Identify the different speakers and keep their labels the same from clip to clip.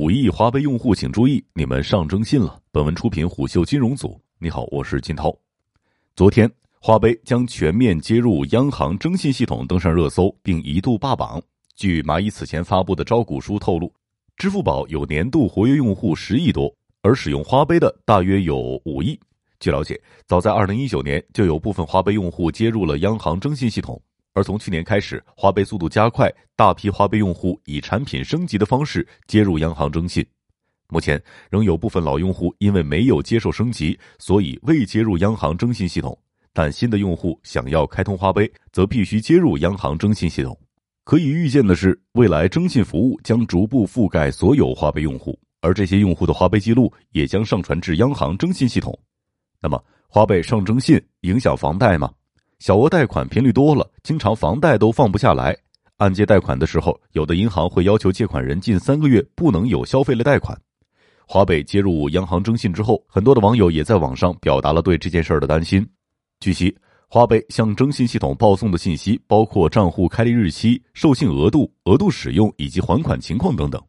Speaker 1: 五亿花呗用户请注意，你们上征信了。本文出品虎嗅金融组。你好，我是金涛。昨天，花呗将全面接入央行征信系统登上热搜，并一度霸榜。据蚂蚁此前发布的招股书透露，支付宝有年度活跃用户十亿多，而使用花呗的大约有五亿。据了解，早在二零一九年，就有部分花呗用户接入了央行征信系统。而从去年开始，花呗速度加快，大批花呗用户以产品升级的方式接入央行征信。目前仍有部分老用户因为没有接受升级，所以未接入央行征信系统。但新的用户想要开通花呗，则必须接入央行征信系统。可以预见的是，未来征信服务将逐步覆盖所有花呗用户，而这些用户的花呗记录也将上传至央行征信系统。那么，花呗上征信影响房贷吗？小额贷款频率多了，经常房贷都放不下来。按揭贷款的时候，有的银行会要求借款人近三个月不能有消费类贷款。花呗接入央行征信之后，很多的网友也在网上表达了对这件事儿的担心。据悉，花呗向征信系统报送的信息包括账户开立日期、授信额度、额度使用以及还款情况等等。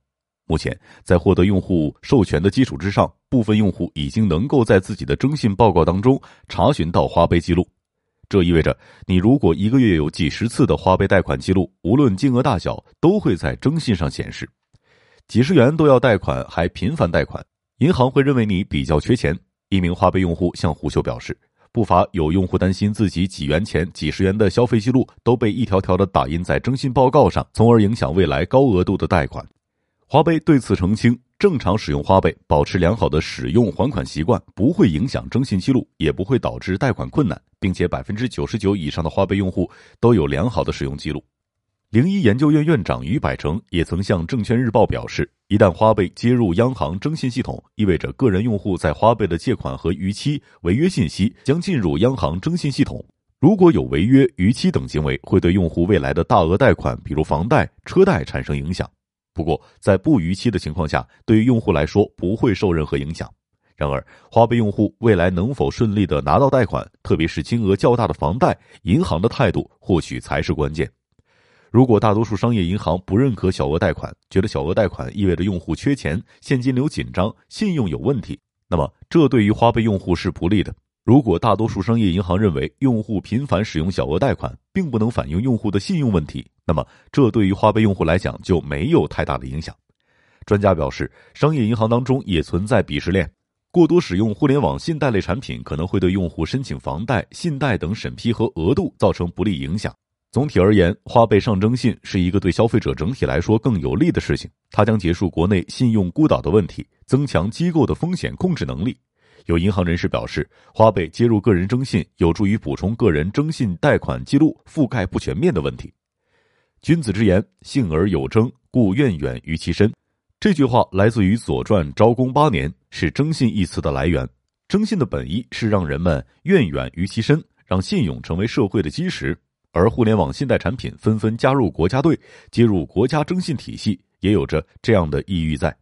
Speaker 1: 目前，在获得用户授权的基础之上，部分用户已经能够在自己的征信报告当中查询到花呗记录。这意味着，你如果一个月有几十次的花呗贷款记录，无论金额大小，都会在征信上显示。几十元都要贷款，还频繁贷款，银行会认为你比较缺钱。一名花呗用户向胡秀表示，不乏有用户担心自己几元钱、几十元的消费记录都被一条条的打印在征信报告上，从而影响未来高额度的贷款。花呗对此澄清。正常使用花呗，保持良好的使用还款习惯，不会影响征信记录，也不会导致贷款困难，并且百分之九十九以上的花呗用户都有良好的使用记录。零一研究院院长于百成也曾向证券日报表示，一旦花呗接入央行征信系统，意味着个人用户在花呗的借款和逾期、违约信息将进入央行征信系统。如果有违约、逾期等行为，会对用户未来的大额贷款，比如房贷、车贷产生影响。不过，在不逾期的情况下，对于用户来说不会受任何影响。然而，花呗用户未来能否顺利的拿到贷款，特别是金额较大的房贷，银行的态度或许才是关键。如果大多数商业银行不认可小额贷款，觉得小额贷款意味着用户缺钱、现金流紧张、信用有问题，那么这对于花呗用户是不利的。如果大多数商业银行认为用户频繁使用小额贷款并不能反映用户的信用问题，那么这对于花呗用户来讲就没有太大的影响。专家表示，商业银行当中也存在鄙视链，过多使用互联网信贷类产品可能会对用户申请房贷、信贷等审批和额度造成不利影响。总体而言，花呗上征信是一个对消费者整体来说更有利的事情，它将结束国内信用孤岛的问题，增强机构的风险控制能力。有银行人士表示，花呗接入个人征信有助于补充个人征信贷款记录覆盖不全面的问题。君子之言，信而有征，故愿远于其身。这句话来自于《左传》昭公八年，是征信一词的来源。征信的本意是让人们愿远于其身，让信用成为社会的基石。而互联网信贷产品纷纷加入国家队，接入国家征信体系，也有着这样的意欲在。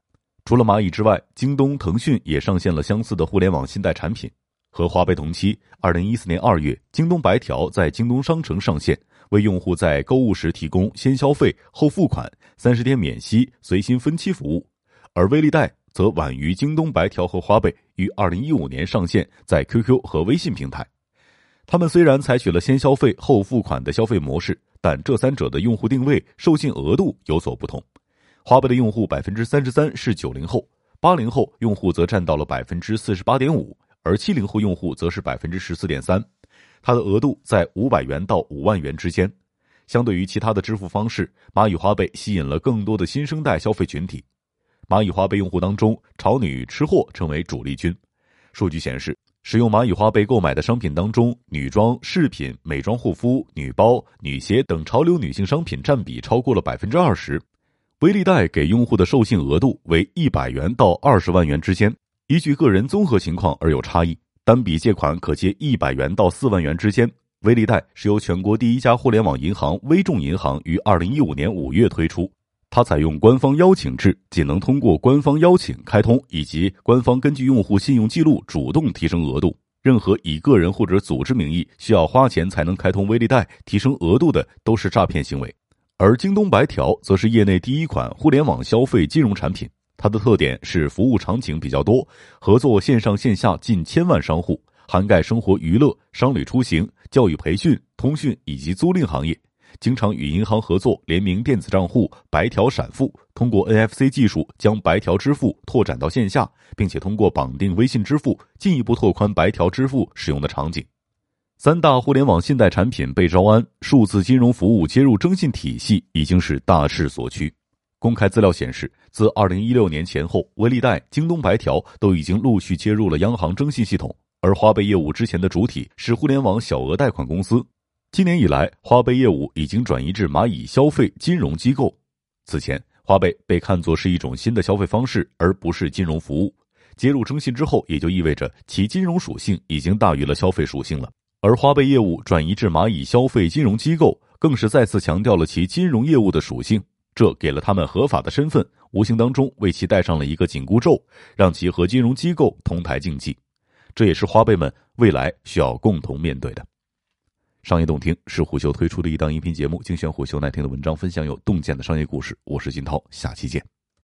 Speaker 1: 除了蚂蚁之外，京东、腾讯也上线了相似的互联网信贷产品。和花呗同期，二零一四年二月，京东白条在京东商城上线，为用户在购物时提供先消费后付款、三十天免息、随心分期服务。而微粒贷则晚于京东白条和花呗，于二零一五年上线在 QQ 和微信平台。他们虽然采取了先消费后付款的消费模式，但这三者的用户定位、授信额度有所不同。花呗的用户百分之三十三是九零后，八零后用户则占到了百分之四十八点五，而七零后用户则是百分之十四点三。它的额度在五百元到五万元之间。相对于其他的支付方式，蚂蚁花呗吸引了更多的新生代消费群体。蚂蚁花呗用户当中，潮女吃货成为主力军。数据显示，使用蚂蚁花呗购买的商品当中，女装、饰品、美妆护肤、女包、女鞋等潮流女性商品占比超过了百分之二十。微粒贷给用户的授信额度为一百元到二十万元之间，依据个人综合情况而有差异。单笔借款可借一百元到四万元之间。微粒贷是由全国第一家互联网银行微众银行于二零一五年五月推出，它采用官方邀请制，仅能通过官方邀请开通，以及官方根据用户信用记录主动提升额度。任何以个人或者组织名义需要花钱才能开通微粒贷提升额度的，都是诈骗行为。而京东白条则是业内第一款互联网消费金融产品，它的特点是服务场景比较多，合作线上线下近千万商户，涵盖生活娱乐、商旅出行、教育培训、通讯以及租赁行业。经常与银行合作联名电子账户、白条闪付，通过 NFC 技术将白条支付拓展到线下，并且通过绑定微信支付，进一步拓宽白条支付使用的场景。三大互联网信贷产品被招安，数字金融服务接入征信体系已经是大势所趋。公开资料显示，自二零一六年前后，微粒贷、京东白条都已经陆续接入了央行征信系统。而花呗业务之前的主体是互联网小额贷款公司，今年以来，花呗业务已经转移至蚂蚁消费金融机构。此前，花呗被看作是一种新的消费方式，而不是金融服务。接入征信之后，也就意味着其金融属性已经大于了消费属性了。而花呗业务转移至蚂蚁消费金融机构，更是再次强调了其金融业务的属性。这给了他们合法的身份，无形当中为其戴上了一个紧箍咒，让其和金融机构同台竞技。这也是花呗们未来需要共同面对的。商业洞听是虎嗅推出的一档音频节目，精选虎嗅耐听的文章，分享有洞见的商业故事。我是金涛，下期见。